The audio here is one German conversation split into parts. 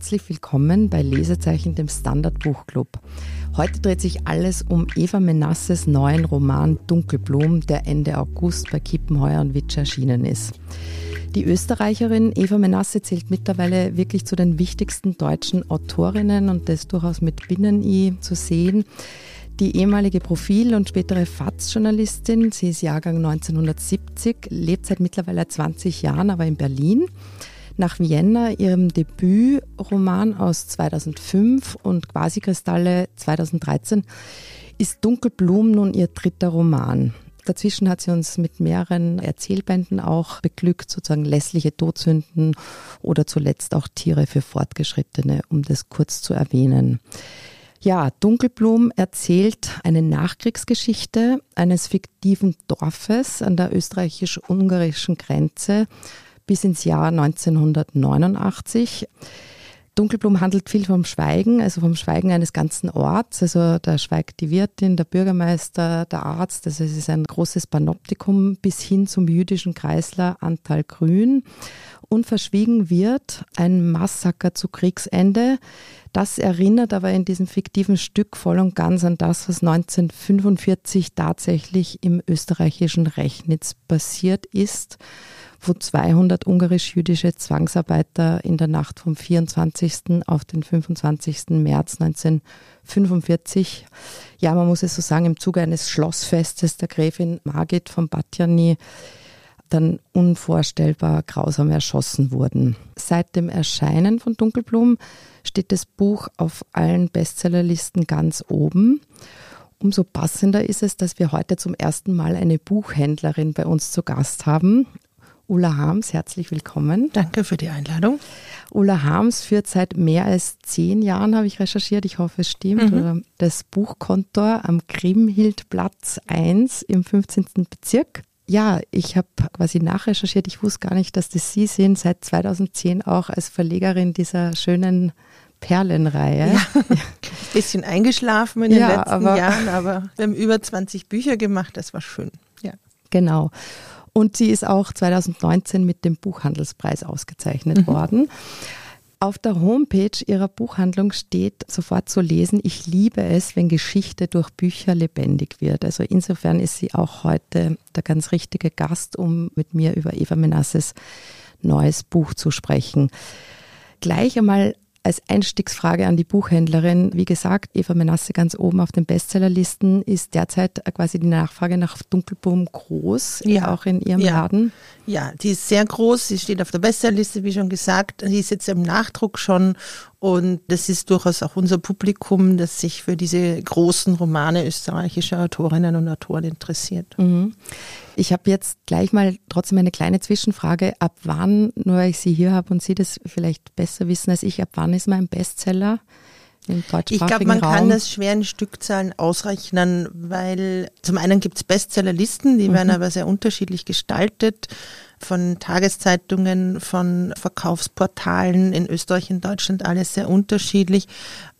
Herzlich willkommen bei Lesezeichen, dem Standard-Buchclub. Heute dreht sich alles um Eva Menasses neuen Roman Dunkelblum, der Ende August bei Kiepenheuer und Witsch erschienen ist. Die Österreicherin Eva Menasse zählt mittlerweile wirklich zu den wichtigsten deutschen Autorinnen und das durchaus mit Binnen-I zu sehen. Die ehemalige Profil- und spätere FATS-Journalistin, sie ist Jahrgang 1970, lebt seit mittlerweile 20 Jahren aber in Berlin. Nach Vienna, ihrem Debütroman aus 2005 und Quasikristalle 2013, ist Dunkelblum nun ihr dritter Roman. Dazwischen hat sie uns mit mehreren Erzählbänden auch beglückt, sozusagen lässliche Todsünden oder zuletzt auch Tiere für Fortgeschrittene, um das kurz zu erwähnen. Ja, Dunkelblum erzählt eine Nachkriegsgeschichte eines fiktiven Dorfes an der österreichisch-ungarischen Grenze bis ins Jahr 1989. Dunkelblum handelt viel vom Schweigen, also vom Schweigen eines ganzen Orts. Also da schweigt die Wirtin, der Bürgermeister, der Arzt. Also es ist ein großes Panoptikum bis hin zum jüdischen Kreisler Antal Grün. Und verschwiegen wird ein Massaker zu Kriegsende. Das erinnert aber in diesem fiktiven Stück voll und ganz an das, was 1945 tatsächlich im österreichischen Rechnitz passiert ist wo 200 ungarisch-jüdische Zwangsarbeiter in der Nacht vom 24. auf den 25. März 1945, ja, man muss es so sagen, im Zuge eines Schlossfestes der Gräfin Margit von Batjani dann unvorstellbar grausam erschossen wurden. Seit dem Erscheinen von Dunkelblum steht das Buch auf allen Bestsellerlisten ganz oben. Umso passender ist es, dass wir heute zum ersten Mal eine Buchhändlerin bei uns zu Gast haben. Ulla Harms, herzlich willkommen. Danke für die Einladung. Ulla Harms führt seit mehr als zehn Jahren, habe ich recherchiert, ich hoffe es stimmt, mhm. das Buchkontor am Grimhildplatz 1 im 15. Bezirk. Ja, ich habe quasi nachrecherchiert. Ich wusste gar nicht, dass das Sie sind, seit 2010 auch als Verlegerin dieser schönen Perlenreihe. Ja, ein bisschen eingeschlafen in den ja, letzten aber Jahren, aber wir haben über 20 Bücher gemacht, das war schön. Ja. Genau. Und sie ist auch 2019 mit dem Buchhandelspreis ausgezeichnet mhm. worden. Auf der Homepage ihrer Buchhandlung steht sofort zu lesen, ich liebe es, wenn Geschichte durch Bücher lebendig wird. Also insofern ist sie auch heute der ganz richtige Gast, um mit mir über Eva Menasses neues Buch zu sprechen. Gleich einmal als Einstiegsfrage an die Buchhändlerin, wie gesagt, Eva Menasse ganz oben auf den Bestsellerlisten, ist derzeit quasi die Nachfrage nach Dunkelboom groß, ja. auch in Ihrem ja. Laden? Ja, die ist sehr groß, sie steht auf der Bestsellerliste, wie schon gesagt, die ist jetzt im Nachdruck schon und das ist durchaus auch unser Publikum, das sich für diese großen Romane österreichischer Autorinnen und Autoren interessiert. Mhm. Ich habe jetzt gleich mal trotzdem eine kleine Zwischenfrage. Ab wann, nur weil ich Sie hier habe und Sie das vielleicht besser wissen als ich, ab wann ist mein Bestseller? Im ich glaube, man Raum. kann das schwer in Stückzahlen ausrechnen, weil zum einen gibt es Bestsellerlisten, die mhm. werden aber sehr unterschiedlich gestaltet von Tageszeitungen, von Verkaufsportalen in Österreich und Deutschland, alles sehr unterschiedlich.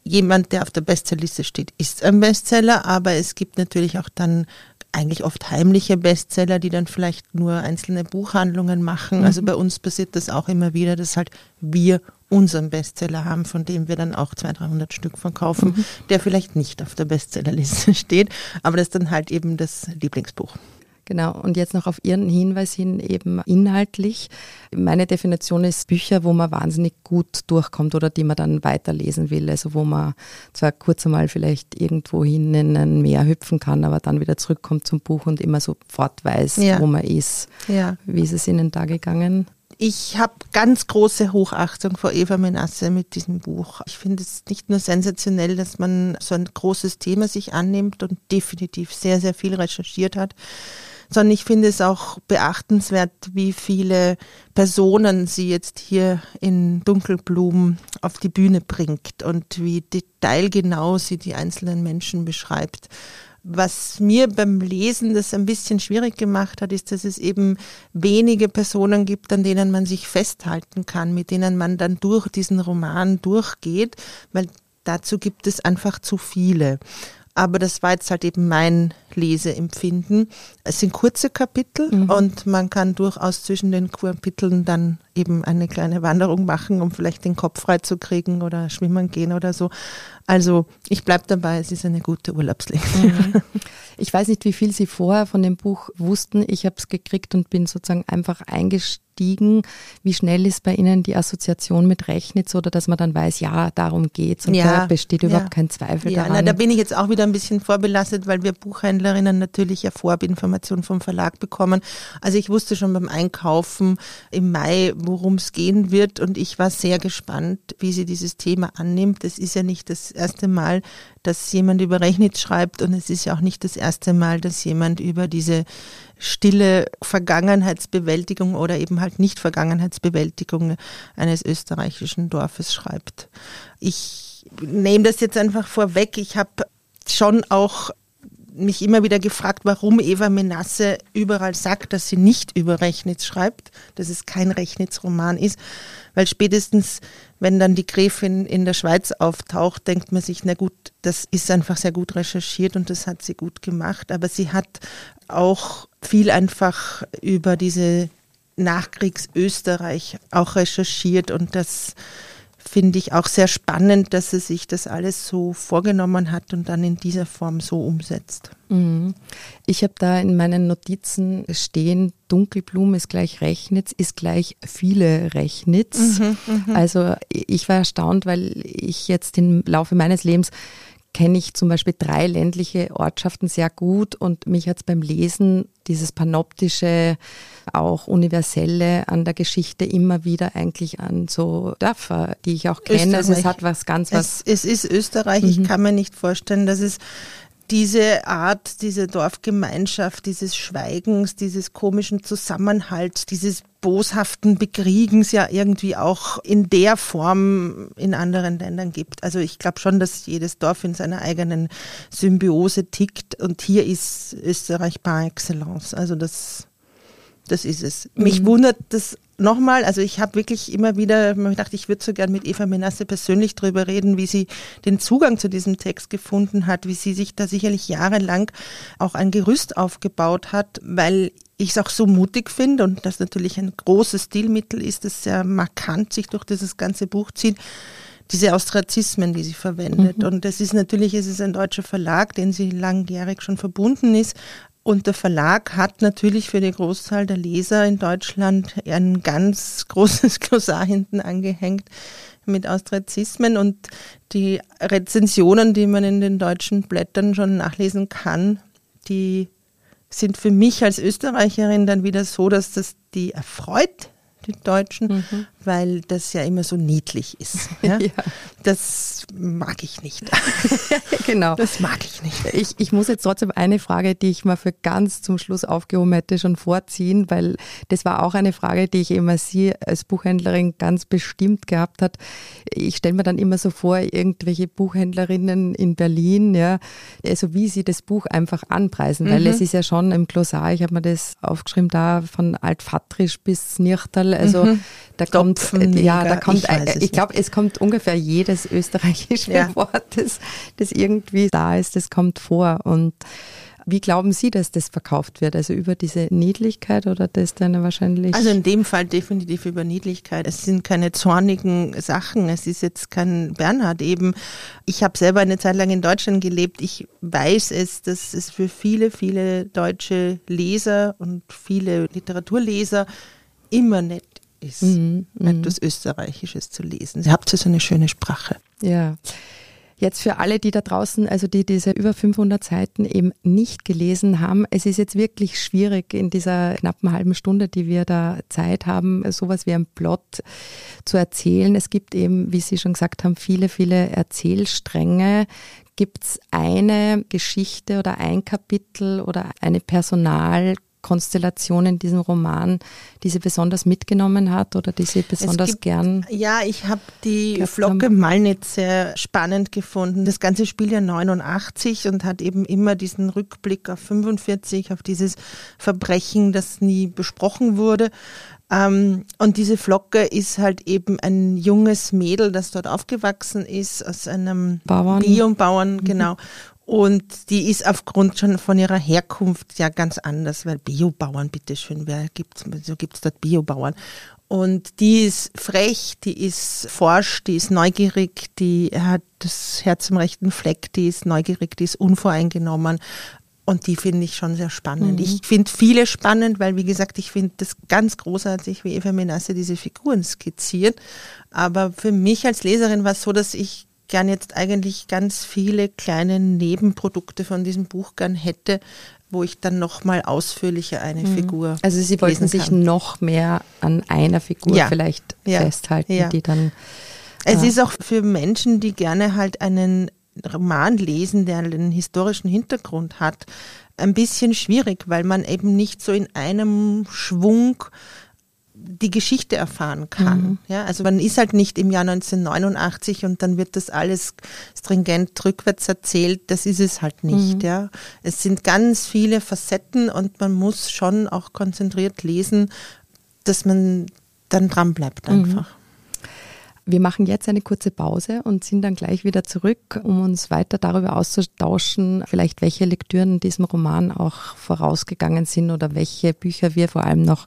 Jemand, der auf der Bestsellerliste steht, ist ein Bestseller, aber es gibt natürlich auch dann eigentlich oft heimliche Bestseller, die dann vielleicht nur einzelne Buchhandlungen machen. Mhm. Also bei uns passiert das auch immer wieder, dass halt wir unseren Bestseller haben, von dem wir dann auch 200, 300 Stück verkaufen, mhm. der vielleicht nicht auf der Bestsellerliste steht, aber das ist dann halt eben das Lieblingsbuch. Genau, und jetzt noch auf Ihren Hinweis hin eben inhaltlich. Meine Definition ist Bücher, wo man wahnsinnig gut durchkommt oder die man dann weiterlesen will. Also wo man zwar kurz einmal vielleicht irgendwo hin in ein Meer hüpfen kann, aber dann wieder zurückkommt zum Buch und immer sofort weiß, ja. wo man ist. Ja. Wie ist es Ihnen da gegangen? Ich habe ganz große Hochachtung vor Eva Menasse mit diesem Buch. Ich finde es nicht nur sensationell, dass man so ein großes Thema sich annimmt und definitiv sehr, sehr viel recherchiert hat, sondern ich finde es auch beachtenswert, wie viele Personen sie jetzt hier in Dunkelblumen auf die Bühne bringt und wie detailgenau sie die einzelnen Menschen beschreibt. Was mir beim Lesen das ein bisschen schwierig gemacht hat, ist, dass es eben wenige Personen gibt, an denen man sich festhalten kann, mit denen man dann durch diesen Roman durchgeht, weil dazu gibt es einfach zu viele. Aber das war jetzt halt eben mein Leseempfinden. Es sind kurze Kapitel mhm. und man kann durchaus zwischen den Kapiteln dann eben eine kleine Wanderung machen, um vielleicht den Kopf frei zu kriegen oder schwimmen gehen oder so. Also ich bleibe dabei, es ist eine gute Urlaubslektüre. Mhm. Ich weiß nicht, wie viel Sie vorher von dem Buch wussten. Ich habe es gekriegt und bin sozusagen einfach eingestiegen. Wie schnell ist bei Ihnen die Assoziation mit Rechnitz oder dass man dann weiß, ja, darum geht's und ja, da besteht überhaupt ja. kein Zweifel ja, daran. Na, da bin ich jetzt auch wieder ein bisschen vorbelastet, weil wir Buchhändlerinnen natürlich ja Vorabinformationen vom Verlag bekommen. Also ich wusste schon beim Einkaufen im Mai, worum es gehen wird und ich war sehr gespannt, wie sie dieses Thema annimmt. Das ist ja nicht das erste Mal, dass jemand über Rechnitz schreibt und es ist ja auch nicht das erste Mal, dass jemand über diese stille Vergangenheitsbewältigung oder eben halt nicht Vergangenheitsbewältigung eines österreichischen Dorfes schreibt. Ich nehme das jetzt einfach vorweg. Ich habe schon auch mich immer wieder gefragt, warum Eva Menasse überall sagt, dass sie nicht über Rechnitz schreibt, dass es kein Rechnitz-Roman ist, weil spätestens, wenn dann die Gräfin in der Schweiz auftaucht, denkt man sich, na gut, das ist einfach sehr gut recherchiert und das hat sie gut gemacht, aber sie hat auch viel einfach über diese Nachkriegs-Österreich auch recherchiert und das finde ich auch sehr spannend, dass sie sich das alles so vorgenommen hat und dann in dieser Form so umsetzt. Mhm. Ich habe da in meinen Notizen stehen, Dunkelblum ist gleich Rechnitz, ist gleich viele Rechnitz. Mhm, mhm. also ich war erstaunt, weil ich jetzt im Laufe meines Lebens kenne ich zum Beispiel drei ländliche Ortschaften sehr gut und mich hat es beim Lesen dieses panoptische, auch universelle an der Geschichte immer wieder eigentlich an so Dörfer, die ich auch kenne. Also es hat was ganz was. Es, es ist Österreich. Mhm. Ich kann mir nicht vorstellen, dass es diese Art, diese Dorfgemeinschaft, dieses Schweigens, dieses komischen Zusammenhalts, dieses boshaften Bekriegens ja irgendwie auch in der Form in anderen Ländern gibt. Also ich glaube schon, dass jedes Dorf in seiner eigenen Symbiose tickt und hier ist Österreich par excellence. Also das, das ist es. Mich mhm. wundert das nochmal, also ich habe wirklich immer wieder gedacht, ich würde so gern mit Eva Menasse persönlich darüber reden, wie sie den Zugang zu diesem Text gefunden hat, wie sie sich da sicherlich jahrelang auch ein Gerüst aufgebaut hat, weil ich es auch so mutig finde und das natürlich ein großes Stilmittel ist, das sehr markant sich durch dieses ganze Buch zieht diese Austrazismen, die sie verwendet. Mhm. Und das ist natürlich, es ist ein deutscher Verlag, den sie langjährig schon verbunden ist, und der Verlag hat natürlich für die Großzahl der Leser in Deutschland ein ganz großes Glossar hinten angehängt mit Austrazismen und die Rezensionen, die man in den deutschen Blättern schon nachlesen kann, die sind für mich als Österreicherin dann wieder so, dass das die erfreut, die Deutschen, mhm. Weil das ja immer so niedlich ist. Ja? ja. Das mag ich nicht. genau. Das mag ich nicht. Ich, ich muss jetzt trotzdem eine Frage, die ich mal für ganz zum Schluss aufgehoben hätte, schon vorziehen, weil das war auch eine Frage, die ich immer Sie als Buchhändlerin ganz bestimmt gehabt hat. Ich stelle mir dann immer so vor, irgendwelche Buchhändlerinnen in Berlin, ja, also wie sie das Buch einfach anpreisen, mhm. weil es ist ja schon im Glossar, ich habe mir das aufgeschrieben, da von Altfatrisch bis Nirchtal, also mhm. da kommt, ja, da kommt, ich, ich glaube, es kommt ungefähr jedes österreichische ja. Wort, das, das irgendwie da ist, das kommt vor. Und wie glauben Sie, dass das verkauft wird? Also über diese Niedlichkeit oder das dann wahrscheinlich? Also in dem Fall definitiv über Niedlichkeit. Es sind keine zornigen Sachen. Es ist jetzt kein Bernhard eben. Ich habe selber eine Zeit lang in Deutschland gelebt. Ich weiß es, dass es für viele, viele deutsche Leser und viele Literaturleser immer nett ist, mhm, mhm, etwas Österreichisches zu lesen. Sie habt ja so eine schöne Sprache. Ja. Jetzt für alle, die da draußen, also die diese über 500 Seiten eben nicht gelesen haben, es ist jetzt wirklich schwierig in dieser knappen halben Stunde, die wir da Zeit haben, sowas wie ein Plot zu erzählen. Es gibt eben, wie Sie schon gesagt haben, viele, viele Erzählstränge. Gibt es eine Geschichte oder ein Kapitel oder eine Personal Konstellation in diesem Roman, die sie besonders mitgenommen hat oder die sie besonders gibt, gern? Ja, ich habe die Flocke haben. Malnitz sehr spannend gefunden. Das ganze Spiel ja 89 und hat eben immer diesen Rückblick auf 45, auf dieses Verbrechen, das nie besprochen wurde. Ähm, und diese Flocke ist halt eben ein junges Mädel, das dort aufgewachsen ist, aus einem Bauern. Biobauern, mhm. Und die ist aufgrund schon von ihrer Herkunft ja ganz anders, weil Biobauern, bitteschön, wer gibt's, so gibt's dort Biobauern. Und die ist frech, die ist forsch, die ist neugierig, die hat das Herz im rechten Fleck, die ist neugierig, die ist unvoreingenommen. Und die finde ich schon sehr spannend. Mhm. Ich finde viele spannend, weil, wie gesagt, ich finde das ganz großartig, wie Eva Menasse diese Figuren skizziert. Aber für mich als Leserin war es so, dass ich gern jetzt eigentlich ganz viele kleine Nebenprodukte von diesem Buch gern hätte, wo ich dann nochmal ausführlicher eine mhm. Figur. Also Sie wollten sich noch mehr an einer Figur ja. vielleicht ja. festhalten, ja. die dann. Es äh, ist auch für Menschen, die gerne halt einen Roman lesen, der einen historischen Hintergrund hat, ein bisschen schwierig, weil man eben nicht so in einem Schwung die Geschichte erfahren kann. Mhm. Ja, also man ist halt nicht im Jahr 1989 und dann wird das alles stringent rückwärts erzählt. Das ist es halt nicht. Mhm. Ja, es sind ganz viele Facetten und man muss schon auch konzentriert lesen, dass man dann dran bleibt mhm. einfach. Mhm. Wir machen jetzt eine kurze Pause und sind dann gleich wieder zurück, um uns weiter darüber auszutauschen, vielleicht welche Lektüren diesem Roman auch vorausgegangen sind oder welche Bücher wir vor allem noch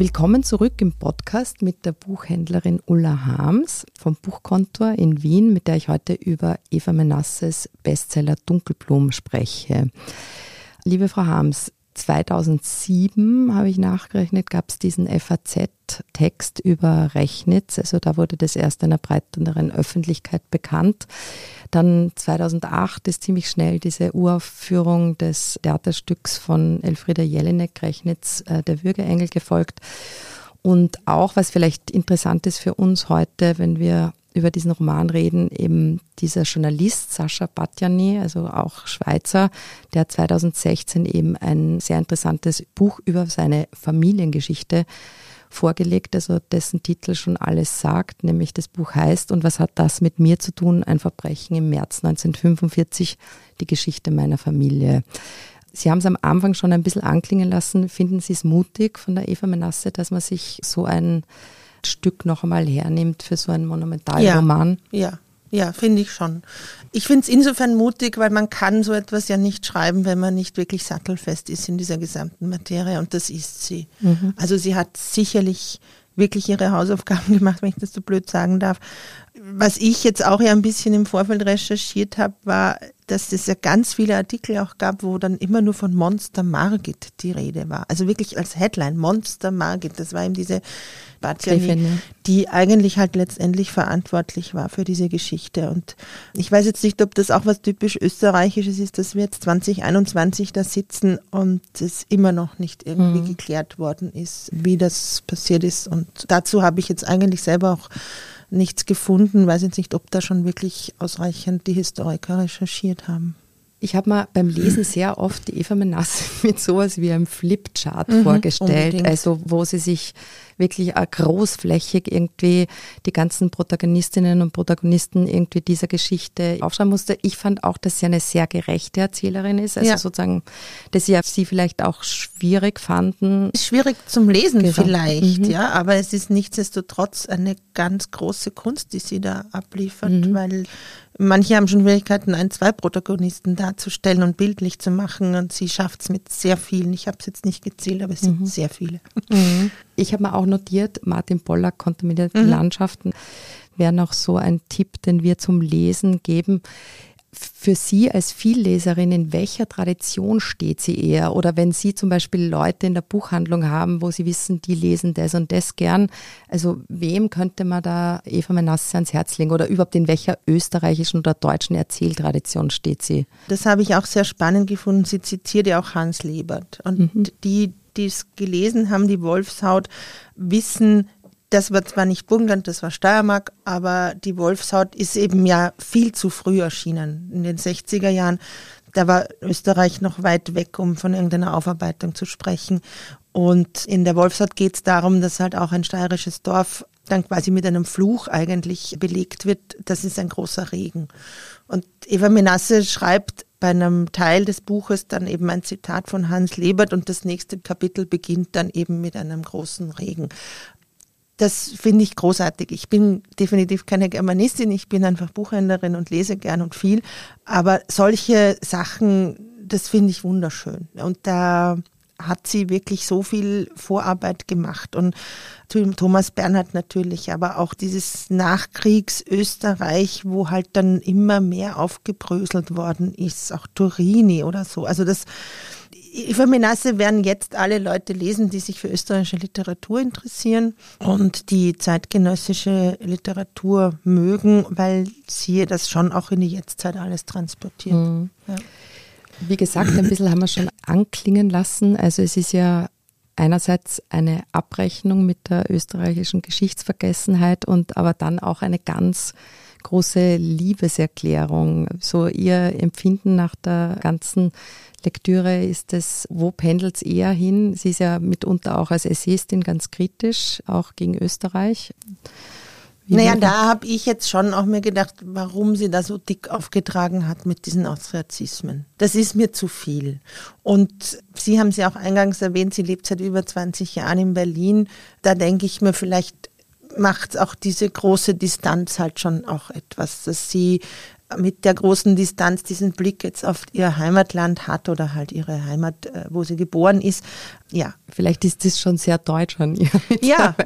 Willkommen zurück im Podcast mit der Buchhändlerin Ulla Harms vom Buchkontor in Wien, mit der ich heute über Eva Menasses Bestseller Dunkelblum spreche. Liebe Frau Harms, 2007 habe ich nachgerechnet, gab es diesen FAZ-Text über Rechnitz. Also da wurde das erst einer breiteren Öffentlichkeit bekannt. Dann 2008 ist ziemlich schnell diese Uraufführung des Theaterstücks von Elfriede Jelinek, Rechnitz, äh, der Würgeengel gefolgt. Und auch, was vielleicht interessant ist für uns heute, wenn wir über diesen Roman reden, eben dieser Journalist Sascha Batjani, also auch Schweizer, der 2016 eben ein sehr interessantes Buch über seine Familiengeschichte vorgelegt, also dessen Titel schon alles sagt, nämlich das Buch heißt Und was hat das mit mir zu tun? Ein Verbrechen im März 1945, die Geschichte meiner Familie. Sie haben es am Anfang schon ein bisschen anklingen lassen. Finden Sie es mutig von der Eva Menasse, dass man sich so ein Stück noch einmal hernimmt für so einen Monumentalroman? Ja, ja. Ja, finde ich schon. Ich finde es insofern mutig, weil man kann so etwas ja nicht schreiben, wenn man nicht wirklich sattelfest ist in dieser gesamten Materie und das ist sie. Mhm. Also sie hat sicherlich wirklich ihre Hausaufgaben gemacht, wenn ich das so blöd sagen darf. Was ich jetzt auch ja ein bisschen im Vorfeld recherchiert habe, war, dass es ja ganz viele Artikel auch gab, wo dann immer nur von Monster Margit die Rede war. Also wirklich als Headline Monster Margit. Das war eben diese Batjani, die eigentlich halt letztendlich verantwortlich war für diese Geschichte. Und ich weiß jetzt nicht, ob das auch was typisch Österreichisches ist, dass wir jetzt 2021 da sitzen und es immer noch nicht irgendwie mhm. geklärt worden ist, wie das passiert ist. Und dazu habe ich jetzt eigentlich selber auch nichts gefunden. Weiß jetzt nicht, ob da schon wirklich ausreichend die Historiker recherchiert haben. Ich habe mir beim Lesen sehr oft die Eva Menasse mit sowas wie einem Flipchart mhm, vorgestellt, unbedingt. also wo sie sich wirklich großflächig irgendwie die ganzen Protagonistinnen und Protagonisten irgendwie dieser Geschichte aufschreiben musste. Ich fand auch, dass sie eine sehr gerechte Erzählerin ist, also ja. sozusagen, dass sie, sie vielleicht auch schwierig fanden. Schwierig zum Lesen Gesagt. vielleicht, mhm. ja, aber es ist nichtsdestotrotz eine ganz große Kunst, die sie da abliefert, mhm. weil Manche haben schon Schwierigkeiten, ein, zwei Protagonisten darzustellen und bildlich zu machen und sie schafft es mit sehr vielen. Ich habe es jetzt nicht gezählt, aber es sind mhm. sehr viele. Mhm. Ich habe mir auch notiert, Martin Pollack kontaminierte mhm. Landschaften wäre noch so ein Tipp, den wir zum Lesen geben für Sie als Vielleserin, in welcher Tradition steht sie eher? Oder wenn Sie zum Beispiel Leute in der Buchhandlung haben, wo Sie wissen, die lesen das und das gern, also wem könnte man da Eva Menasse ans Herz legen? Oder überhaupt in welcher österreichischen oder deutschen Erzähltradition steht sie? Das habe ich auch sehr spannend gefunden. Sie zitiert ja auch Hans Lebert. Und mhm. die, die es gelesen haben, die Wolfshaut, wissen, Das war zwar nicht Burgenland, das war Steiermark, aber die Wolfshaut ist eben ja viel zu früh erschienen, in den 60er Jahren. Da war Österreich noch weit weg, um von irgendeiner Aufarbeitung zu sprechen. Und in der Wolfshaut geht es darum, dass halt auch ein steirisches Dorf dann quasi mit einem Fluch eigentlich belegt wird. Das ist ein großer Regen. Und Eva Menasse schreibt bei einem Teil des Buches dann eben ein Zitat von Hans Lebert und das nächste Kapitel beginnt dann eben mit einem großen Regen. Das finde ich großartig. Ich bin definitiv keine Germanistin, ich bin einfach Buchhändlerin und lese gern und viel. Aber solche Sachen, das finde ich wunderschön. Und da hat sie wirklich so viel Vorarbeit gemacht. Und Thomas Bernhard natürlich, aber auch dieses Nachkriegs-Österreich, wo halt dann immer mehr aufgebröselt worden ist, auch Turini oder so. Also das, Eva Menasse werden jetzt alle Leute lesen, die sich für österreichische Literatur interessieren und die zeitgenössische Literatur mögen, weil sie das schon auch in die Jetztzeit alles transportiert. Mhm. Ja. Wie gesagt, ein bisschen haben wir schon anklingen lassen. Also es ist ja einerseits eine Abrechnung mit der österreichischen Geschichtsvergessenheit und aber dann auch eine ganz große Liebeserklärung. So ihr Empfinden nach der ganzen Lektüre ist es, wo pendelt es eher hin? Sie ist ja mitunter auch als Essayistin ganz kritisch, auch gegen Österreich. Naja, da habe ich jetzt schon auch mir gedacht, warum sie da so dick aufgetragen hat mit diesen Austriazismen. Das ist mir zu viel. Und Sie haben sie auch eingangs erwähnt, sie lebt seit über 20 Jahren in Berlin. Da denke ich mir, vielleicht macht auch diese große Distanz halt schon auch etwas, dass sie mit der großen Distanz diesen Blick jetzt auf ihr Heimatland hat oder halt ihre Heimat, äh, wo sie geboren ist. Ja. Vielleicht ist das schon sehr deutsch an ihr. Ja,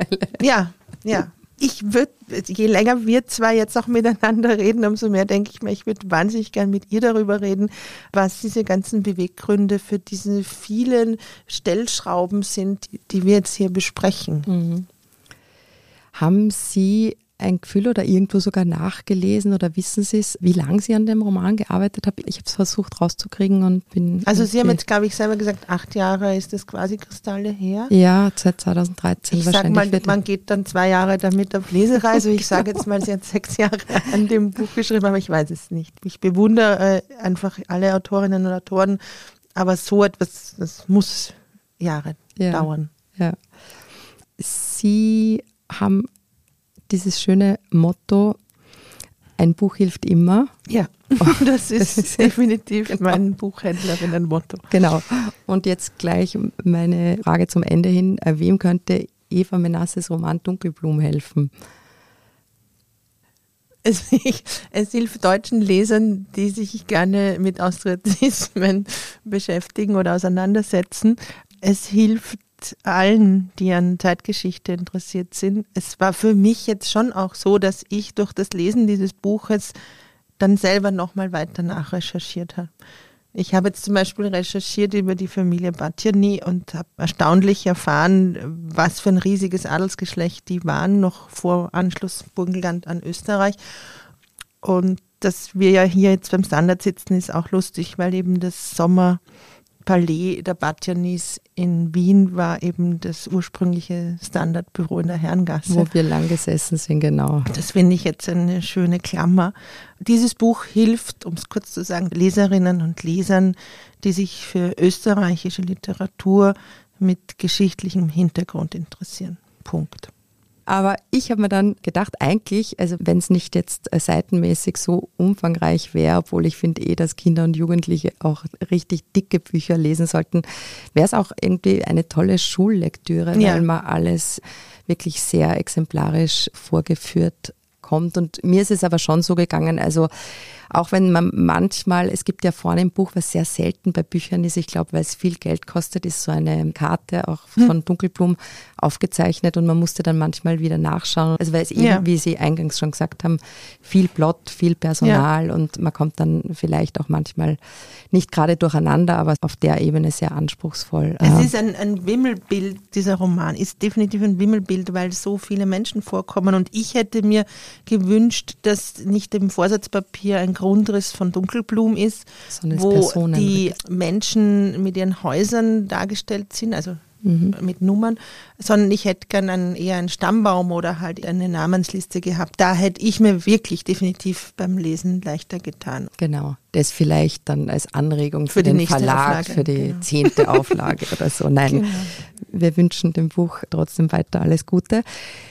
ja, ja ich würde, je länger wir zwei jetzt auch miteinander reden, umso mehr denke ich mir, ich würde wahnsinnig gern mit ihr darüber reden, was diese ganzen Beweggründe für diese vielen Stellschrauben sind, die wir jetzt hier besprechen. Mhm. Haben Sie ein Gefühl oder irgendwo sogar nachgelesen oder wissen Sie es, wie lange Sie an dem Roman gearbeitet haben? Ich habe es versucht rauszukriegen und bin. Also Sie haben jetzt, glaube ich, selber gesagt, acht Jahre ist das quasi Kristalle her. Ja, seit 2013 ich wahrscheinlich. Sag mal, man geht dann zwei Jahre damit auf Lesereise. Ich sage jetzt mal, Sie hat sechs Jahre an dem Buch geschrieben, aber ich weiß es nicht. Ich bewundere äh, einfach alle Autorinnen und Autoren, aber so etwas, das muss Jahre ja, dauern. Ja. Sie haben dieses schöne Motto, ein Buch hilft immer. Ja, das ist, definitiv genau. mein Buchhändlerinnen-Motto. Genau. Und jetzt gleich meine Frage zum Ende hin. Wem könnte Eva Menasses Roman Dunkelblum helfen? Es, es, hilft deutschen Lesern, die sich gerne mit Austriazismen beschäftigen oder auseinandersetzen. Es hilft allen, die an Zeitgeschichte interessiert sind. Es war für mich jetzt schon auch so, dass ich durch das Lesen dieses Buches dann selber nochmal weiter nachrecherchiert habe. Ich habe jetzt zum Beispiel recherchiert über die Familie Batjani und habe erstaunlich erfahren, was für ein riesiges Adelsgeschlecht die waren, noch vor Anschluss Burgenland an Österreich. Und dass wir ja hier jetzt beim Standard sitzen, ist auch lustig, weil eben das Sommer Palais der Batjanis in Wien war eben das ursprüngliche Standardbüro in der Herrengasse. Wo wir lang gesessen sind, genau. Das finde ich jetzt eine schöne Klammer. Dieses Buch hilft, um es kurz zu sagen, Leserinnen und Lesern, die sich für österreichische Literatur mit geschichtlichem Hintergrund interessieren. Punkt. Aber ich habe mir dann gedacht, eigentlich, also wenn es nicht jetzt äh, seitenmäßig so umfangreich wäre, obwohl ich finde eh, dass Kinder und Jugendliche auch richtig dicke Bücher lesen sollten, wäre es auch irgendwie eine tolle Schullektüre, ja. weil man alles wirklich sehr exemplarisch vorgeführt kommt. Und mir ist es aber schon so gegangen, also auch wenn man manchmal, es gibt ja vorne im Buch, was sehr selten bei Büchern ist, ich glaube, weil es viel Geld kostet, ist so eine Karte auch hm. von Dunkelblum aufgezeichnet und man musste dann manchmal wieder nachschauen. Also weil es eben, ja. wie Sie eingangs schon gesagt haben, viel Plot, viel Personal ja. und man kommt dann vielleicht auch manchmal nicht gerade durcheinander, aber auf der Ebene sehr anspruchsvoll. Es ist ein, ein Wimmelbild, dieser Roman ist definitiv ein Wimmelbild, weil so viele Menschen vorkommen und ich hätte mir gewünscht, dass nicht im Vorsatzpapier ein Grundriss von Dunkelblum ist, wo die Menschen mit ihren Häusern dargestellt sind, also mhm. mit Nummern, sondern ich hätte gern eher einen Stammbaum oder halt eine Namensliste gehabt. Da hätte ich mir wirklich definitiv beim Lesen leichter getan. Genau. Das vielleicht dann als Anregung für, für den Verlag, Auflage, für die genau. zehnte Auflage oder so. Nein, genau. wir wünschen dem Buch trotzdem weiter alles Gute.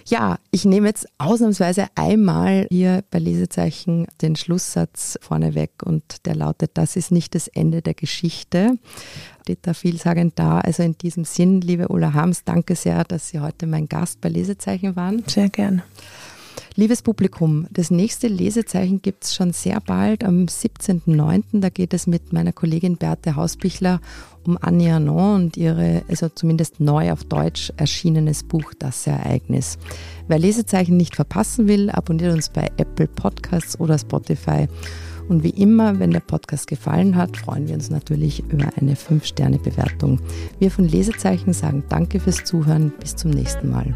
Ja, ich nehme jetzt ausnahmsweise einmal hier bei Lesezeichen den Schlusssatz vorneweg und der lautet, das ist nicht das Ende der Geschichte. Steht da vielsagend da. Also in diesem Sinn, liebe Ulla Harms, danke sehr, dass Sie heute mein Gast bei Lesezeichen waren. Sehr gerne. Liebes Publikum, das nächste Lesezeichen gibt es schon sehr bald, am 17.09. Da geht es mit meiner Kollegin Berthe Hausbichler um Annie Arnaud und ihre, also zumindest neu auf Deutsch erschienenes Buch Das Ereignis. Wer Lesezeichen nicht verpassen will, abonniert uns bei Apple Podcasts oder Spotify. Und wie immer, wenn der Podcast gefallen hat, freuen wir uns natürlich über eine 5-Sterne-Bewertung. Wir von Lesezeichen sagen Danke fürs Zuhören. Bis zum nächsten Mal.